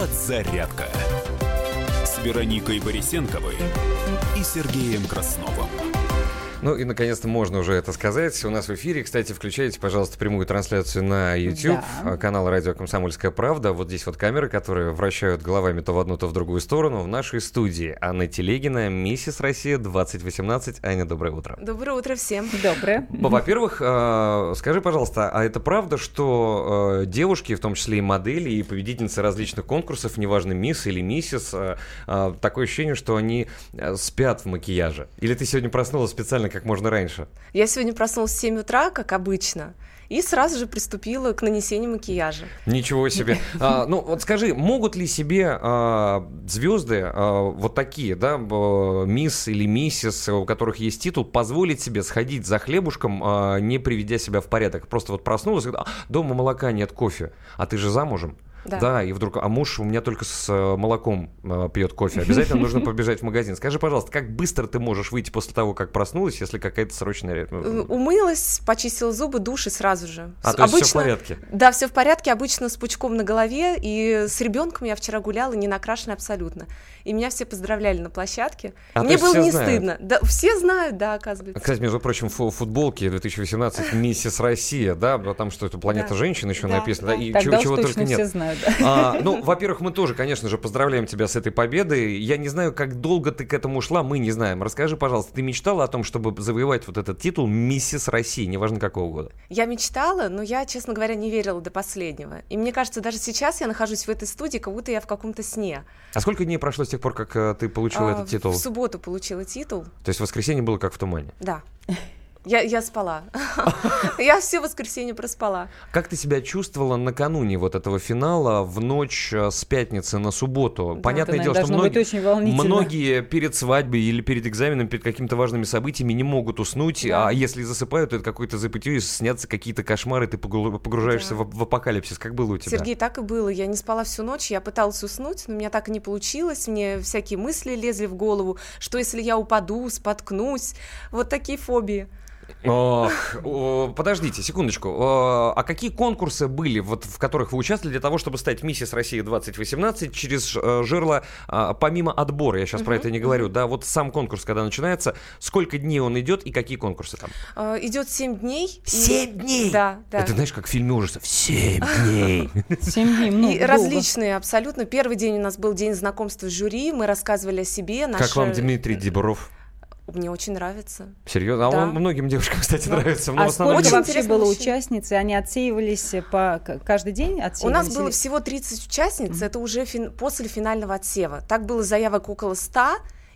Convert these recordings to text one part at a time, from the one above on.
«Подзарядка» с Вероникой Борисенковой и Сергеем Красновым. Ну и наконец-то можно уже это сказать. У нас в эфире, кстати, включайте, пожалуйста, прямую трансляцию на YouTube, Да. э, канал Радио Комсомольская правда. Вот здесь вот камеры, которые вращают головами то в одну, то в другую сторону. В нашей студии Анна Телегина, Миссис Россия 2018. Аня, доброе утро. Доброе утро всем. Доброе. Во-первых, э, скажи, пожалуйста, а это правда, что э, девушки, в том числе и модели, и победительницы различных конкурсов, неважно, мисс или миссис, такое ощущение, что они спят в макияже? Или ты сегодня проснулась специально как можно раньше? Я сегодня проснулась в 7 утра, как обычно, и сразу же приступила к нанесению макияжа. Ничего себе. А, ну, вот скажи, могут ли себе а, звезды а, вот такие, да, мисс или миссис, у которых есть титул, позволить себе сходить за хлебушком, а, не приведя себя в порядок? Просто вот проснулась, говорит, «А, дома молока нет, кофе, а ты же замужем? Да. и вдруг, а муж у меня только с э, молоком э, пьет кофе. Обязательно нужно побежать в магазин. Скажи, пожалуйста, как быстро ты можешь выйти после того, как проснулась, если какая-то срочная... Э, Умылась, почистила зубы, душ и сразу же. А, С- то есть всё в порядке? Да, все в порядке, обычно с пучком на голове, и с ребенком я вчера гуляла, не накрашена абсолютно. И меня все поздравляли на площадке. А, Мне было все не знают? стыдно. Да, все знают, да, оказывается. Кстати, между прочим, фу- футболки 2018 «Миссис Россия», да, там что это «Планета Да. женщин» еще Да, написано, да, да. и чего, чего только все нет. Да. А, ну, во-первых, мы тоже, конечно же, поздравляем тебя с этой победой. Я не знаю, как долго ты к этому шла, мы не знаем. Расскажи, пожалуйста, ты мечтала о том, чтобы завоевать вот этот титул «Миссис России», неважно какого года? Я мечтала, но я, честно говоря, не верила до последнего. И мне кажется, даже сейчас я нахожусь в этой студии, как будто я в каком-то сне. А сколько дней прошло с тех пор, как э, ты получила А, этот титул? В субботу получила титул. То есть воскресенье было как в тумане. Да. Я, я спала. Я все воскресенье проспала. Как ты себя чувствовала накануне вот этого финала в ночь э, с пятницы на субботу? Да. Понятное Это, дело, что многие, многие перед свадьбой или перед экзаменом, перед какими-то важными событиями не могут уснуть, Да. а если засыпают, то это какое-то запытье, и снятся какие-то кошмары, ты погру- погружаешься Да. в, в апокалипсис. Как было у тебя? Сергей, так и было. Я не спала всю ночь, я пыталась уснуть, но у меня так и не получилось. Мне всякие мысли лезли в голову, что если я упаду, споткнусь. Вот такие фобии. Подождите, секундочку. А какие конкурсы были, вот, в которых вы участвовали для того, чтобы стать миссис России 2018 через э, жерло, а, помимо отбора, я сейчас про это не говорю, да, вот сам конкурс, когда начинается, сколько дней он идет и какие конкурсы там? Э, Идет 7 дней. и- Семь дней? Да, да. Это знаешь, как в фильме ужасов. Семь дней. Семь дней, много, И различные абсолютно. Первый день у нас был день знакомства с жюри, мы рассказывали о себе. Как вам Дмитрий Дебров? Мне очень нравится. Серьезно? А Да. он многим девушкам, кстати, нравится. но А сколько Очень вообще было участниц? И Они отсеивались по к- каждый день? У Отсеивались нас было всего 30 участниц, это уже фин- после финального отсева. Так было заявок около 100,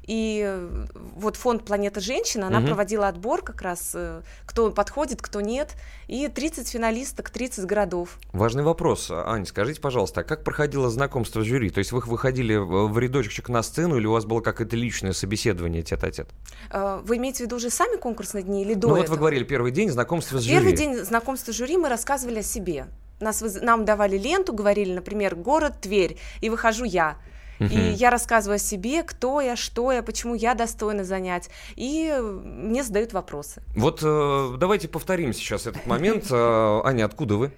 и э, вот фонд «Планета женщина», она Мгм. проводила отбор как раз, э, кто подходит, кто нет, и 30 финалисток, 30 городов. Важный вопрос. Ань, скажите, пожалуйста, а как проходило знакомство с жюри? То есть вы выходили в рядочек на сцену или у вас было какое-то личное собеседование тет-а-тет? Э, Вы имеете в виду уже сами конкурсные дни или до ну вот вы этого? говорили, первый день знакомства с Первый жюри. день знакомства с жюри мы рассказывали о себе. Нас, нам давали ленту, говорили, например, город Тверь, и выхожу я. И я рассказываю о себе, кто я, что я, почему я достойна занять. И мне задают вопросы. Вот э, давайте повторим сейчас этот момент. Э, Аня, откуда вы?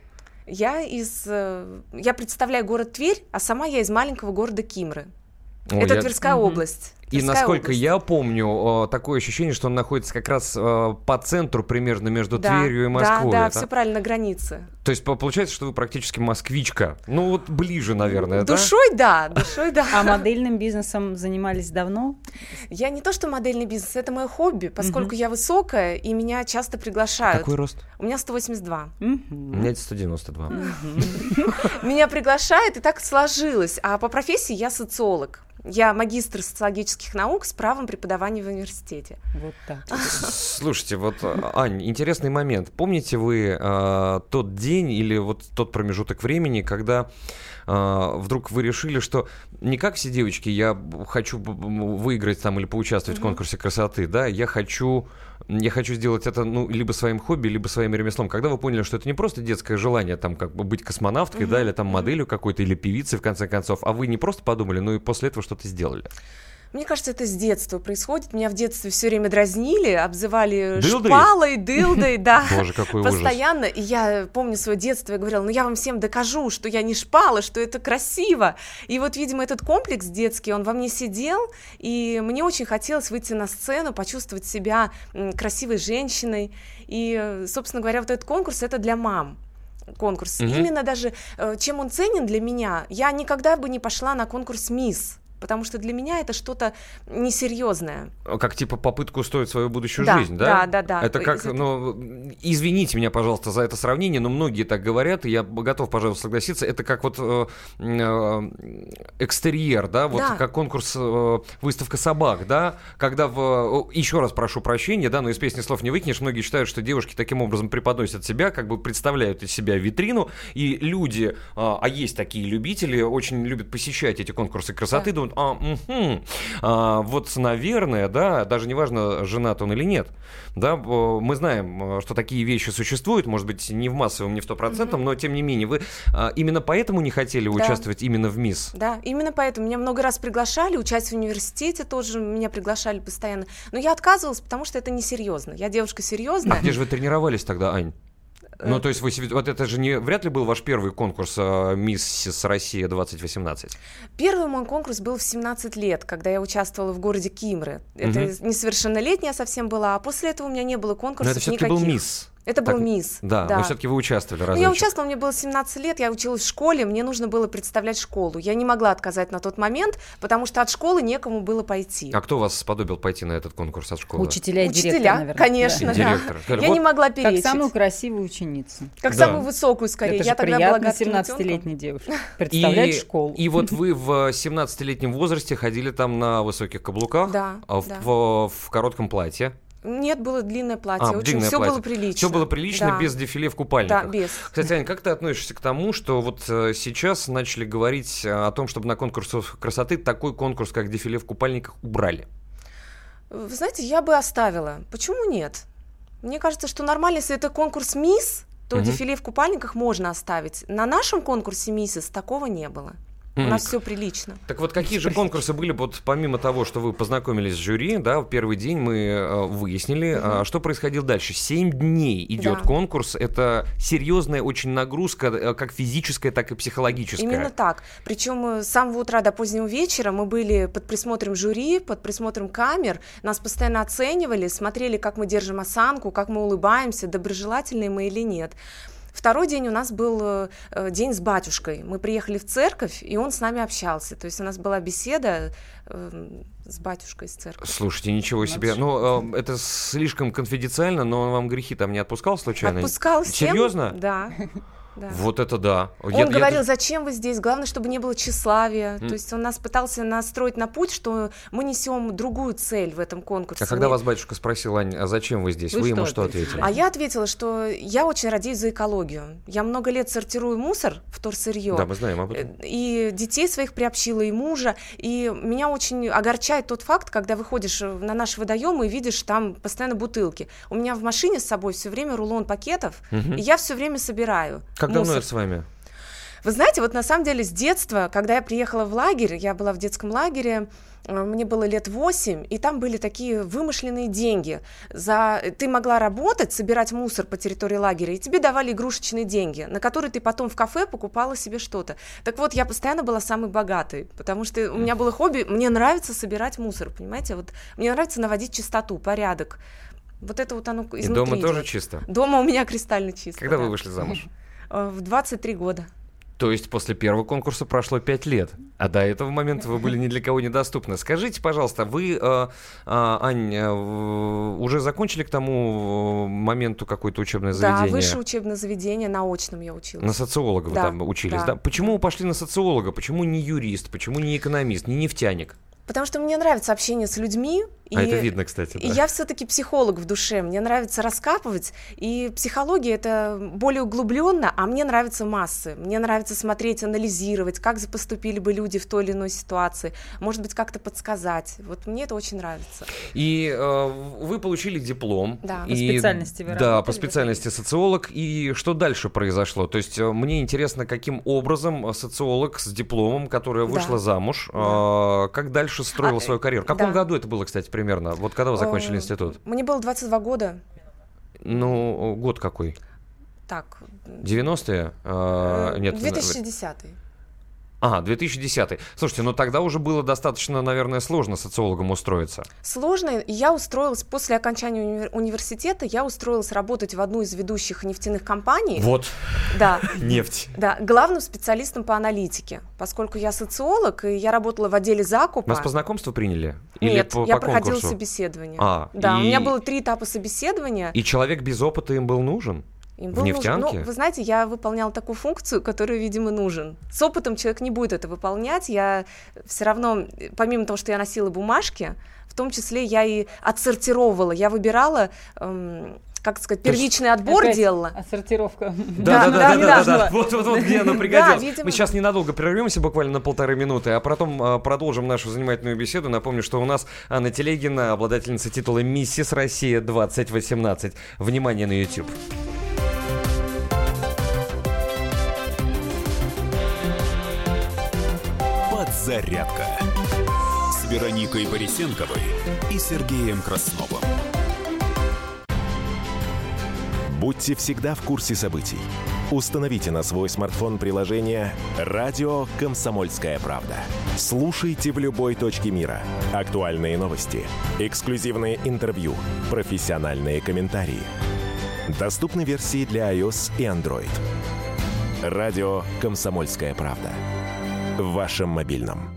Я из... э, Я представляю город Тверь, а сама я из маленького города Кимры. Ой, Это я- Тверская Мгм. область. И Тверская насколько область. я помню, такое ощущение, что он находится как раз э, по центру примерно между Да, Тверью и Москвой. Да, да, это? все правильно, на границе. То есть по- получается, что вы практически москвичка. Ну вот ближе, наверное, да? Душой, да, душой, да. А модельным бизнесом занимались давно? Я не то, что модельный бизнес, это мое хобби, поскольку я высокая, и меня часто приглашают. Какой рост? У меня 182. У Мгм. меня 192. Меня приглашают, и так сложилось. А по профессии я социолог. Я магистр социологических наук с правом преподавания в университете. Вот так. Слушайте, вот, э, Ань, интересный момент. Помните вы э, тот день или вот тот промежуток времени, когда вдруг вы решили, что не как все девочки, я хочу выиграть там или поучаствовать в конкурсе красоты, да, я хочу, я хочу сделать это, ну, либо своим хобби, либо своим ремеслом. Когда вы поняли, что это не просто детское желание, там, как бы быть космонавткой, да, или там моделью какой-то, или певицей, в конце концов, а вы не просто подумали, но и после этого что-то сделали. Мне кажется, это с детства происходит. Меня в детстве все время дразнили, обзывали Дылдой? шпалой, дылдой, да. Боже, какой. Постоянно. И я помню свое детство, я говорила, ну я вам всем докажу, что я не шпала, что это красиво. И вот, видимо, этот комплекс детский, он во мне сидел, и мне очень хотелось выйти на сцену, почувствовать себя красивой женщиной. И, собственно говоря, вот этот конкурс это для мам конкурс. Мгм. Именно даже э, чем он ценен для меня, я никогда бы не пошла на конкурс Мисс, потому что для меня это что-то несерьезное. Как типа попытку устроить свою будущую Да, жизнь, да? да, да, да. Это как, Это- ну, извините меня, пожалуйста, за это сравнение, но многие так говорят, и я готов, пожалуйста, согласиться. Это как вот э, э, экстерьер, да, вот Да. как конкурс э, выставка собак, да, когда в... Еще раз прошу прощения, да, но из песни слов не выкинешь. Многие считают, что девушки таким образом преподносят себя, как бы представляют из себя витрину, и люди, а, а есть такие любители, очень любят посещать эти конкурсы красоты, Да. думают, а, мгм, а, вот, наверное, да, даже неважно, женат он или нет, да, мы знаем, э, что такие вещи существуют, может быть, не в массовом, не в стопроцентном, но тем не менее, вы а, именно поэтому не хотели Да. участвовать именно в МИС? Да, именно поэтому меня много раз приглашали, участь в университете тоже меня приглашали постоянно. Но я отказывалась, потому что это несерьезно. Я девушка А серьезная. где же вы тренировались тогда, Ань? Ну, Э, то есть, вы, вот это же не, вряд ли был ваш первый конкурс э, «Мисс Россия 2018». Первый мой конкурс был в 17 лет, когда я участвовала в городе Кимры. Это Мгм. несовершеннолетняя совсем была, а после этого у меня не было Но конкурсов это все-таки никаких. был «Мисс». Это был Так, мисс. Да, но все-таки вы участвовали Ну, разочек. я участвовала, мне было 17 лет, я училась в школе, мне нужно было представлять школу. Я не могла отказать на тот момент, потому что от школы некому было пойти. А кто вас сподобил пойти на этот конкурс от школы? Учителя и Учителя, директор, наверное. конечно, И да. директор. Я вот не могла Да. перечить. Как самую красивую ученицу. Как Да. самую высокую, скорее. Это я же тогда была приятно гадким 17-летней девушке представлять И, школу. и вот вы в 17-летнем возрасте ходили там на высоких каблуках, Да, а в, да. в- в коротком платье. Нет, было длинное платье. А, очень длинное все платье. было прилично. Все было прилично, Да. без дефиле в Да, купальниках. без. Кстати, Аня, как ты относишься к тому, что вот э, сейчас начали говорить э, о том, чтобы на конкурсах красоты такой конкурс, как дефиле в купальниках, убрали? Вы знаете, я бы оставила. Почему нет? Мне кажется, что нормально, если это конкурс мисс, то Мгм. дефиле в купальниках можно оставить. На нашем конкурсе миссис такого не было. У нас все прилично. Так вот, какие же конкурсы были, вот помимо того, что вы познакомились с жюри, да, в первый день мы э, выяснили, а, что происходило дальше. Семь дней идет Да. конкурс, это серьезная очень нагрузка, э, как физическая, так и психологическая. Именно так. Причем с самого утра до позднего вечера мы были под присмотром жюри, под присмотром камер. Нас постоянно оценивали, смотрели, как мы держим осанку, как мы улыбаемся, доброжелательные мы или нет. Второй день у нас был э, э, день с батюшкой. Мы приехали в церковь, и он с нами общался. То есть у нас была беседа э, с батюшкой из церкви. Слушайте, ничего себе. Ну, э, это слишком конфиденциально, но он вам грехи там не отпускал случайно? Отпускал всем. Серьезно? Да. да. Вот это да. Он Я- я говорил, даже- зачем вы здесь? Главное, чтобы не было тщеславия. М. То есть он нас пытался настроить на путь, что мы несем другую цель в этом конкурсе. А когда Не- вас батюшка спросил, Ань, а зачем вы здесь? Вы, Вы ему что что ответили? А я ответила, что я очень радеюсь за экологию. Я много лет сортирую мусор в торсырье. Да, мы знаем об этом. Э, И детей своих приобщила, и мужа. И меня очень огорчает тот факт, когда выходишь на наш водоем и видишь там постоянно бутылки. У меня в машине с собой все время рулон пакетов, Мгм. и я все время собираю. Как давно мусор. это с вами? Вы знаете, вот на самом деле с детства, когда я приехала в лагерь, я была в детском лагере, э, мне было лет 8, и там были такие вымышленные деньги. За... Ты могла работать, собирать мусор по территории лагеря, и тебе давали игрушечные деньги, на которые ты потом в кафе покупала себе что-то. Так вот, я постоянно была самой богатой, потому что у меня было хобби, мне нравится собирать мусор, понимаете? Вот мне нравится наводить чистоту, порядок. Вот это вот оно изнутри. И дома тоже идет. чисто? Дома у меня кристально чисто. Когда да. вы вышли замуж? Э, В 23 года. То есть после первого конкурса прошло пять лет, а до этого момента вы были ни для кого недоступны. Скажите, пожалуйста, вы, э, э, Ань, э, в- уже закончили к тому моменту какое-то учебное Да, заведение? высшее учебное заведение, на очном я училась. На социолога вы Да, там учились, да. да. Почему вы пошли на социолога? Почему не юрист? Почему не экономист, не нефтяник? Потому что мне нравится общение с людьми, А это видно, кстати. И да. я все-таки психолог в душе. Мне нравится раскапывать. И психология это более углубленно, а мне нравятся массы. Мне нравится смотреть, анализировать, как поступили бы люди в той или иной ситуации. Может быть, как-то подсказать. Вот мне это очень нравится. И э, вы получили диплом. Да. По и- специальности вы Да, по специальности социолог. И что дальше произошло? То есть э, мне интересно, каким образом э, социолог с дипломом, которая Да. вышла замуж, Да. э, как дальше строила А, свою карьеру? В каком да. году это было, кстати, примерно? Вот когда вы закончили Э, институт? Мне было 22 года. Ну, год какой? Так. 90-е? Э, э, нет, 2010. А, 2010. Слушайте, ну тогда уже было достаточно, наверное, сложно социологом устроиться. Сложно. Я устроилась после окончания уни- университета, я устроилась работать в одну из ведущих нефтяных компаний. Вот, Да. нефть. Да, главным специалистом по аналитике, поскольку я социолог, и я работала в отделе закупа. Вас по знакомству приняли? Нет, по, я по проходила конкурсу? собеседование. А, Да, у и- меня было три этапа собеседования. И человек без опыта им был нужен? Им в был нужен- нефтянке? Ну, вы знаете, я выполняла такую функцию, которая, видимо, нужен. С опытом человек не будет это выполнять. Я все равно, э, помимо того, что я носила бумажки, в том числе я и отсортировывала, я выбирала, эм, как сказать, То есть- первичный отбор делала. Отсортировка. Да, да, да, да, да, да, нужного. Вот, вот, вот где оно пригодилось. видимо. Мы сейчас ненадолго прервемся, буквально на полторы минуты, а потом а, продолжим нашу занимательную беседу. Напомню, что у нас Анна Телегина, обладательница титула «Миссис Россия 2018». Внимание на YouTube. Подзарядка с Вероникой Борисенковой и Сергеем Красновым. Будьте всегда в курсе событий. Установите на свой смартфон приложение «Радио Комсомольская правда». Слушайте в любой точке мира. Актуальные новости, эксклюзивные интервью, профессиональные комментарии. Доступны версии для iOS и Android. «Радио Комсомольская правда». В вашем мобильном.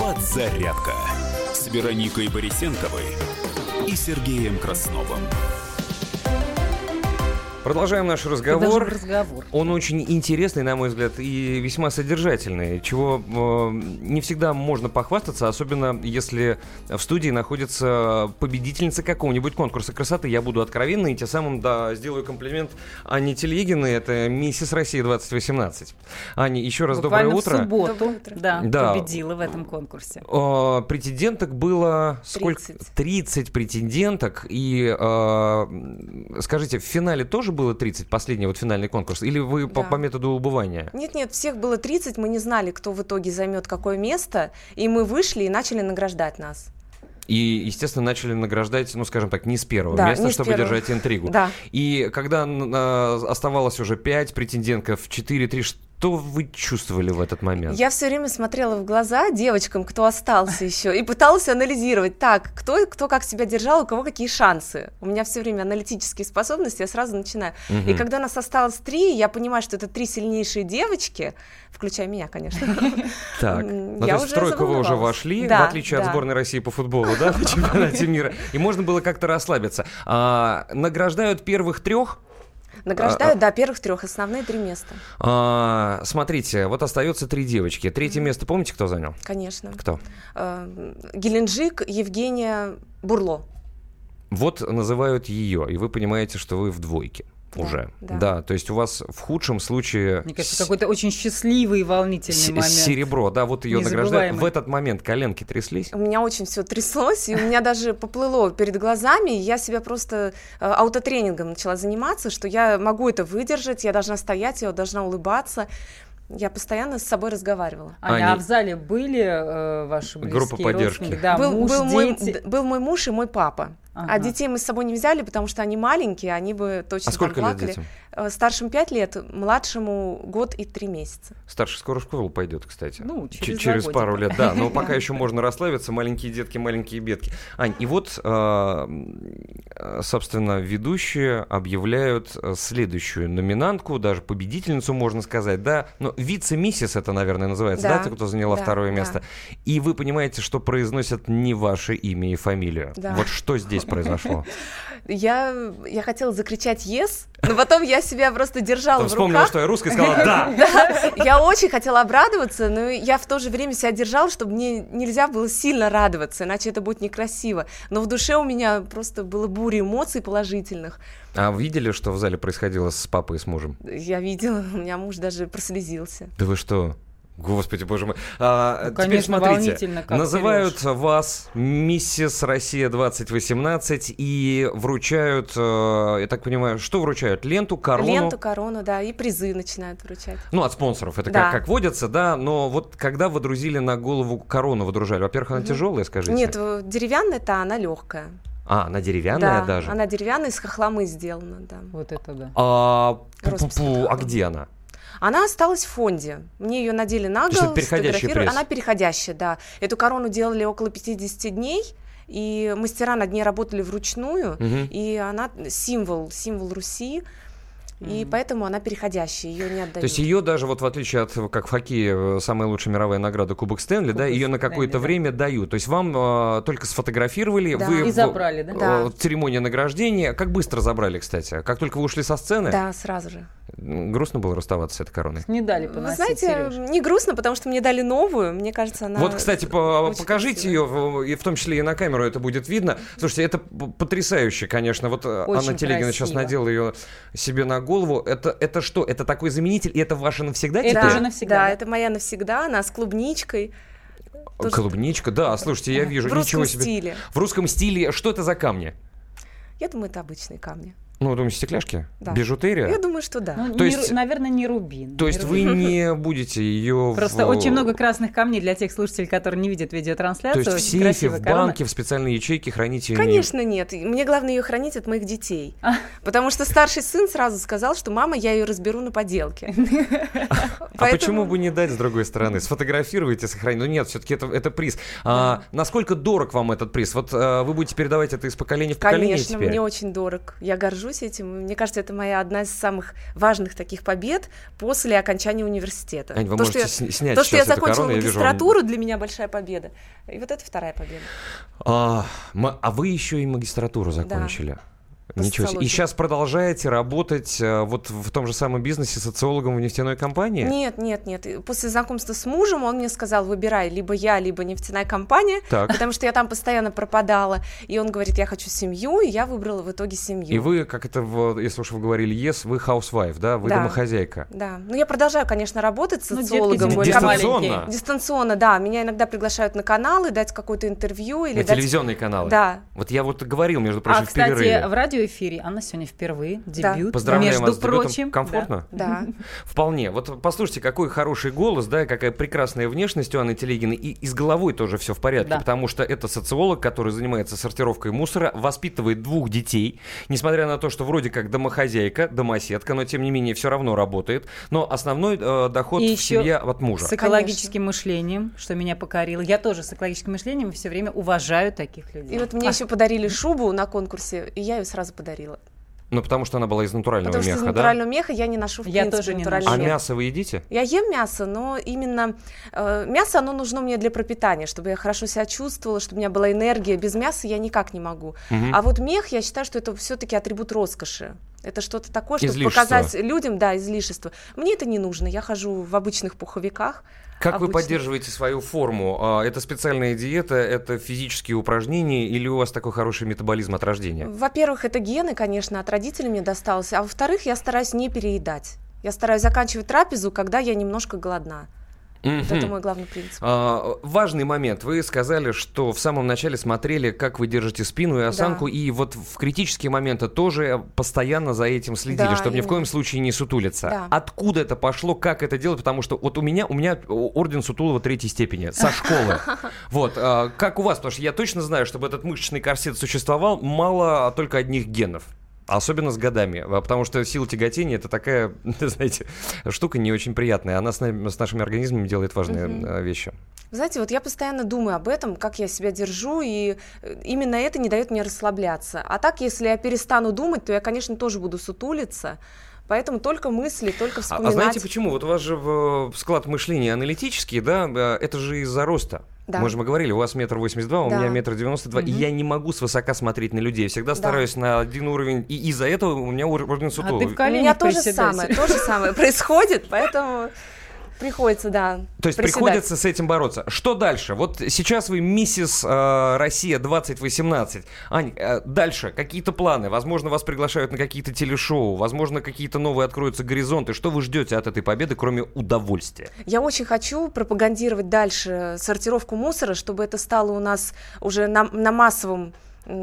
Подзарядка с Вероникой Борисенковой и Сергеем Красновым. Продолжаем наш разговор. разговор. Он очень интересный, на мой взгляд, и весьма содержательный, чего э, не всегда можно похвастаться, особенно если в студии находится победительница какого-нибудь конкурса красоты. Я буду откровенный и тем самым да, сделаю комплимент Анне Тельегиной, это «Миссис Россия 2018». Аня, еще раз Буквально доброе утро. в субботу, Доброе утро. да, Да. победила в этом конкурсе. Э, претенденток было сколько? 30. 30 претенденток. И э, скажите, в финале тоже было 30, последний вот финальный конкурс? Или вы по, Да. по методу убывания? Нет-нет, всех было 30, мы не знали, кто в итоге займет какое место, и мы вышли и начали награждать нас. И, естественно, начали награждать, ну, скажем так, не с первого Да, места, чтобы первого. держать интригу. Да. И когда э, оставалось уже 5 претендентов, 4-3, что вы чувствовали в этот момент? Я все время смотрела в глаза девочкам, кто остался еще, и пыталась анализировать, так, кто, кто как себя держал, у кого какие шансы. У меня все время аналитические способности, я сразу начинаю. И Мгм. когда нас осталось три, я понимаю, что это три сильнейшие девочки, включая меня, конечно. Так, ну, то есть в тройку вы уже вошли, в отличие от сборной России по футболу, да, на чемпионате мира. И можно было как-то расслабиться. А, награждают первых трех. Награждают, да, первых трех, основные три места, А, смотрите, вот остается три девочки. Третье место, помните, кто занял? конечно. Кто? Э, Геленджик, Евгения Бурло. Вот называют ее, и вы понимаете, что вы в двойке Да, уже. да. то есть у вас в худшем случае Мне кажется, с- какой-то очень счастливый и волнительный с- момент. серебро, да, вот ее награждают. В этот момент коленки тряслись. У меня очень все тряслось, и у меня даже поплыло перед глазами, и я себя просто э, аутотренингом начала заниматься, что я могу это выдержать, я должна стоять, я должна улыбаться. Я постоянно с собой разговаривала. Аня, Они- а в зале были э, ваши близкие Группа поддержки. Да, был, муж, был, мой, дети. д- был мой муж и мой папа. Ага. А детей мы с собой не взяли, потому что они маленькие, они бы точно А сколько там лет плакали. детям? Э, Старшим 5 лет, младшему год и 3 месяца. Старший скоро в школу пойдет, кстати. Ну, Ч- через через пару лет, да. Но пока еще можно расслабиться. Маленькие детки, маленькие бедки. Ань, и вот, э, э, собственно, ведущие объявляют э, следующую номинантку, даже победительницу, можно сказать, да. Но вице-миссис это, наверное, называется, да, кто заняла да, второе да. место. И вы понимаете, что произносят не ваше имя и фамилию. Да. Вот что здесь произошло? Я, я хотела закричать «yes», но потом я себя просто держала Там в вспомнила, руках. что я русская, и сказала «да». Да, я очень хотела обрадоваться, но я в то же время себя держала, чтобы мне нельзя было сильно радоваться, иначе это будет некрасиво. Но в душе у меня просто было буря эмоций положительных. А вы видели, что в зале происходило с папой и с мужем? Я видела, у меня муж даже прослезился. Да вы что? Господи, боже мой. А, Ну, теперь конечно, смотрите, волнительно, как, называют Серёж. вас миссис Россия 2018 и вручают, э, я так понимаю, что вручают? Ленту, корону? Ленту, корону, да, и призы начинают вручать. Ну, от спонсоров, это Да. как, как водится, да, но вот когда водрузили на голову корону, водружали, во-первых, она Мгм. тяжелая, скажите? Нет, деревянная-то она легкая. А, она деревянная да, даже? она деревянная, из хохломы сделана, да. Вот это да. А, Роспись пу-пу-пу, а такая. где она? Она осталась в фонде. Мне ее надели на голову, пресс? Она переходящая, да. Эту корону делали около 50 дней, и мастера над ней работали вручную, Мгм. и она символ, символ Руси, и Мгм. поэтому она переходящая, ее не отдают. То есть ее даже вот в отличие от, как в хоккее, э, самая лучшая мировая награда Кубок Стэнли, да, Кубок ее на какое-то да. время дают. То есть вам э, только сфотографировали, Да. вы И забрали, да? Да. э, церемония награждения. Как быстро забрали, кстати? Как только вы ушли со сцены? Да, сразу же. Грустно было расставаться с этой короной. Не дали Вы поносить, знаете, Серёж. не грустно, потому что мне дали новую. Мне кажется, она... вот, кстати, по- очень покажите красивая. ее, в- и в том числе и на камеру это будет видно. Слушайте, это потрясающе, конечно. Вот э, Очень Анна Телегина сейчас красиво. надела ее себе на голову. Это, это что? Это такой заменитель, и это ваше навсегда Это теперь? да, уже навсегда, Да, да? это моя навсегда, она с клубничкой. тоже- Клубничка, да, слушайте, я вижу, в русском ничего себе. стиле. В русском стиле. Что это за камни? Я думаю, это обычные камни. Ну, думаю, стекляшки? Да. Бижутерия? Я думаю, что да. Ну, То не есть- ру- наверное, не рубин. То не есть вы рубин. не будете ее... Просто очень много красных камней для тех слушателей, которые не видят То видеотрансляцию. есть в сейфе, в корона. банке, в специальной ячейке храните ее не- Конечно, нет. Мне главное ее хранить от моих детей. А. Потому что старший сын сразу сказал, что мама, я ее разберу на поделке. А почему бы не дать с другой стороны? Сфотографируйте, сохраните. Ну нет, все-таки это, это приз. А, насколько дорог вам этот приз? Вот а, вы будете передавать это из поколения в поколение Конечно, мне очень дорог. Я горжусь этим. и Мне кажется, это моя одна из самых важных таких побед после окончания университета. Ань, вы то, что я, сня- снять то, что я закончила корону, я вижу, магистратуру, для меня большая победа. И вот это вторая победа. А, а вы еще и магистратуру закончили? По Ничего себе. И сейчас продолжаете работать э, вот в том же самом бизнесе социологом в нефтяной компании? Нет, нет, нет. После знакомства с мужем он мне сказал, выбирай либо я, либо нефтяная компания, Так. потому что я там постоянно пропадала. И он говорит, я хочу семью, и я выбрала в итоге семью. И вы, как это, если уж вы говорили yes, вы housewife, да? Вы Да. домохозяйка. Да. Ну, я продолжаю, конечно, работать Ну, детки социологом. более Дистанционно? маленькие. Дистанционно, да. Меня иногда приглашают на каналы, дать какое-то интервью или На дать... телевизионные каналы. Да. Вот я вот говорил, между прочим, А, в кстати, перерыве. в радиоэфире Анна сегодня впервые, Да. дебют. Поздравляем между вас с дебютом. прочим. Комфортно? Да. Вполне. Вот послушайте, какой хороший голос, да, и какая прекрасная внешность у Анны Телегиной. И, и с головой тоже все в порядке, Да. потому что это социолог, который занимается сортировкой мусора, воспитывает двух детей, несмотря на то, что вроде как домохозяйка, домоседка, но тем не менее все равно работает. Но основной э, доход И в еще семье от мужа. С экологическим мышлением, что меня покорило. Я тоже с экологическим мышлением все время уважаю таких людей. И вот мне А, еще подарили шубу на конкурсе, и я ее сразу подарила. Ну, потому что она была из натурального Потому что меха, из да? натурального меха я не ношу в Я принципе тоже не натуральный А ношу. мех. мясо вы едите? Я ем мясо, но именно э, мясо, оно нужно мне для пропитания, чтобы я хорошо себя чувствовала, чтобы у меня была энергия. Без мяса я никак не могу. Мгм. А вот мех, я считаю, что это все-таки атрибут роскоши. Это что-то такое, чтобы Излишество. показать людям, да, излишество. Мне это не нужно. Я хожу в обычных пуховиках. Как вы обычных. поддерживаете свою форму? А, Это специальная диета, это физические упражнения или у вас такой хороший метаболизм от рождения? Во-первых, это гены, конечно, от родителей мне досталось. А во-вторых, я стараюсь не переедать. Я стараюсь заканчивать трапезу, когда я немножко голодна. Вот это мой главный принцип. А, важный момент. Вы сказали, что в самом начале смотрели, как вы держите спину и осанку, и вот в критические моменты тоже постоянно за этим следили, Да, чтобы ни в именно. коем случае не сутулиться. Да. Откуда это пошло, как это делать? Потому что вот у меня, у меня орден Сутулова третьей степени, со школы. Вот, а, как у вас? Потому что я точно знаю, чтобы этот мышечный корсет существовал, мало только одних генов. Особенно с годами, а, потому что сила тяготения это такая, знаете, штука не очень приятная. Она с, нами- с нашими организмами делает важные а, вещи. Знаете, вот я постоянно думаю об этом, как я себя держу, и э, именно это не дает мне расслабляться. А так, если я перестану думать, то я, конечно, тоже буду сутулиться. Поэтому только мысли, только А, вспоминать. а знаете почему? Вот у вас же э, склад мышления аналитический, да, это же из-за роста. Да. Мы же мы говорили, у вас метр восемьдесят два, у Да. меня метр девяносто два, и я не могу свысока смотреть на людей. Всегда Да. стараюсь на один уровень, и из-за этого у меня ур- уровень А сутулого. ты в У меня то же самое, то же самое происходит, поэтому приходится, да. То есть приседать. приходится с этим бороться. Что дальше? Вот сейчас вы миссис э, Россия 2018. Ань, э, дальше какие-то планы? Возможно, вас приглашают на какие-то телешоу, возможно, какие-то новые откроются горизонты. Что вы ждете от этой победы, кроме удовольствия? Я очень хочу пропагандировать дальше сортировку мусора, чтобы это стало у нас уже на, на массовом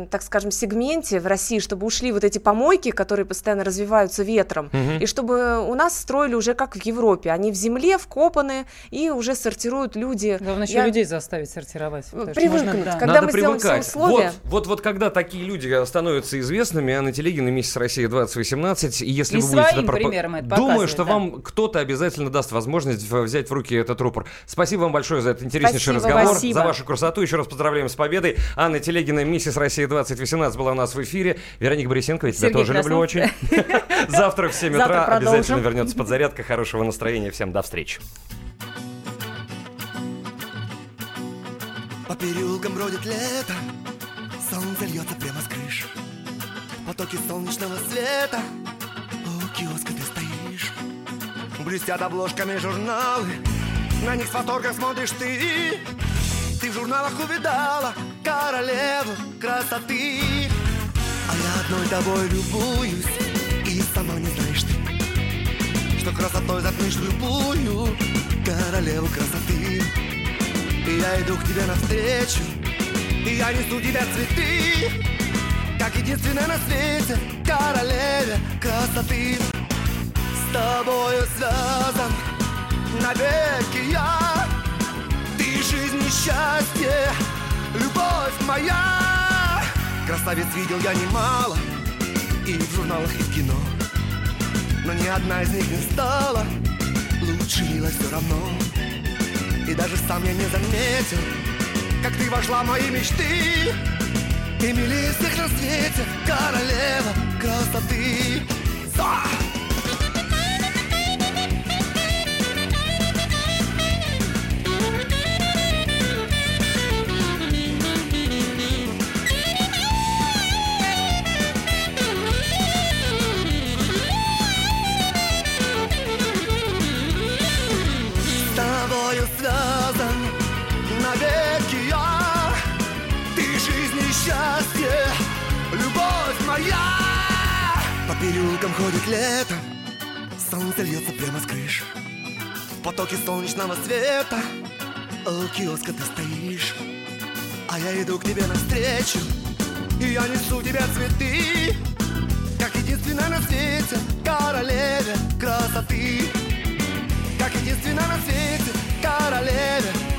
так скажем, сегменте в России, чтобы ушли вот эти помойки, которые постоянно развиваются ветром, и чтобы у нас строили уже как в Европе. Они в земле вкопаны и уже сортируют люди. Главное еще Я- людей заставить сортировать. Привыкнуть. можно, да. Когда Надо мы сделаем все привыкать. условия- Вот, вот, вот когда такие люди становятся известными, Анна Телегина, миссис Россия 2018, и если И вы будете... пропа- примером это Думаю, что да. вам кто-то обязательно даст возможность взять в руки этот рупор. Спасибо вам большое за этот интереснейший Спасибо, разговор, спасибо. за вашу красоту. Еще раз поздравляем с победой. Анна Телегина, миссис Россия 2018 была у нас в эфире. Вероника Борисенко, я тебя Сергей тоже люблю Краснов. очень. Завтра в 7 Завтра утра обязательно вернется подзарядка. Хорошего настроения. Всем до встречи. По переулкам бродит лето Солнце льется прямо с крыш Потоки солнечного света У киоска ты стоишь Блестят обложками журналы На них с восторгом смотришь ты Ты в журналах увидала Королеву красоты. А я одной тобой любуюсь И сама не знаешь ты Что красотой затмишь любую Королеву красоты. И я иду к тебе навстречу И я несу тебе цветы Как единственная на свете Королеве красоты. С тобою связан Навеки я Ты жизнь и счастье моя Красавиц видел я немало И в журналах, и в кино Но ни одна из них не стала Лучше лилась все равно и даже сам я не заметил, как ты вошла в мои мечты. Ты милее всех на свете, королева красоты. А! По переулкам ходит лето. Солнце льется прямо с крыш. В потоке солнечного света. У киоска ты стоишь. А я иду к тебе навстречу. И я несу тебе цветы. Как единственная на свете Королеве красоты. Как единственная на свете королеве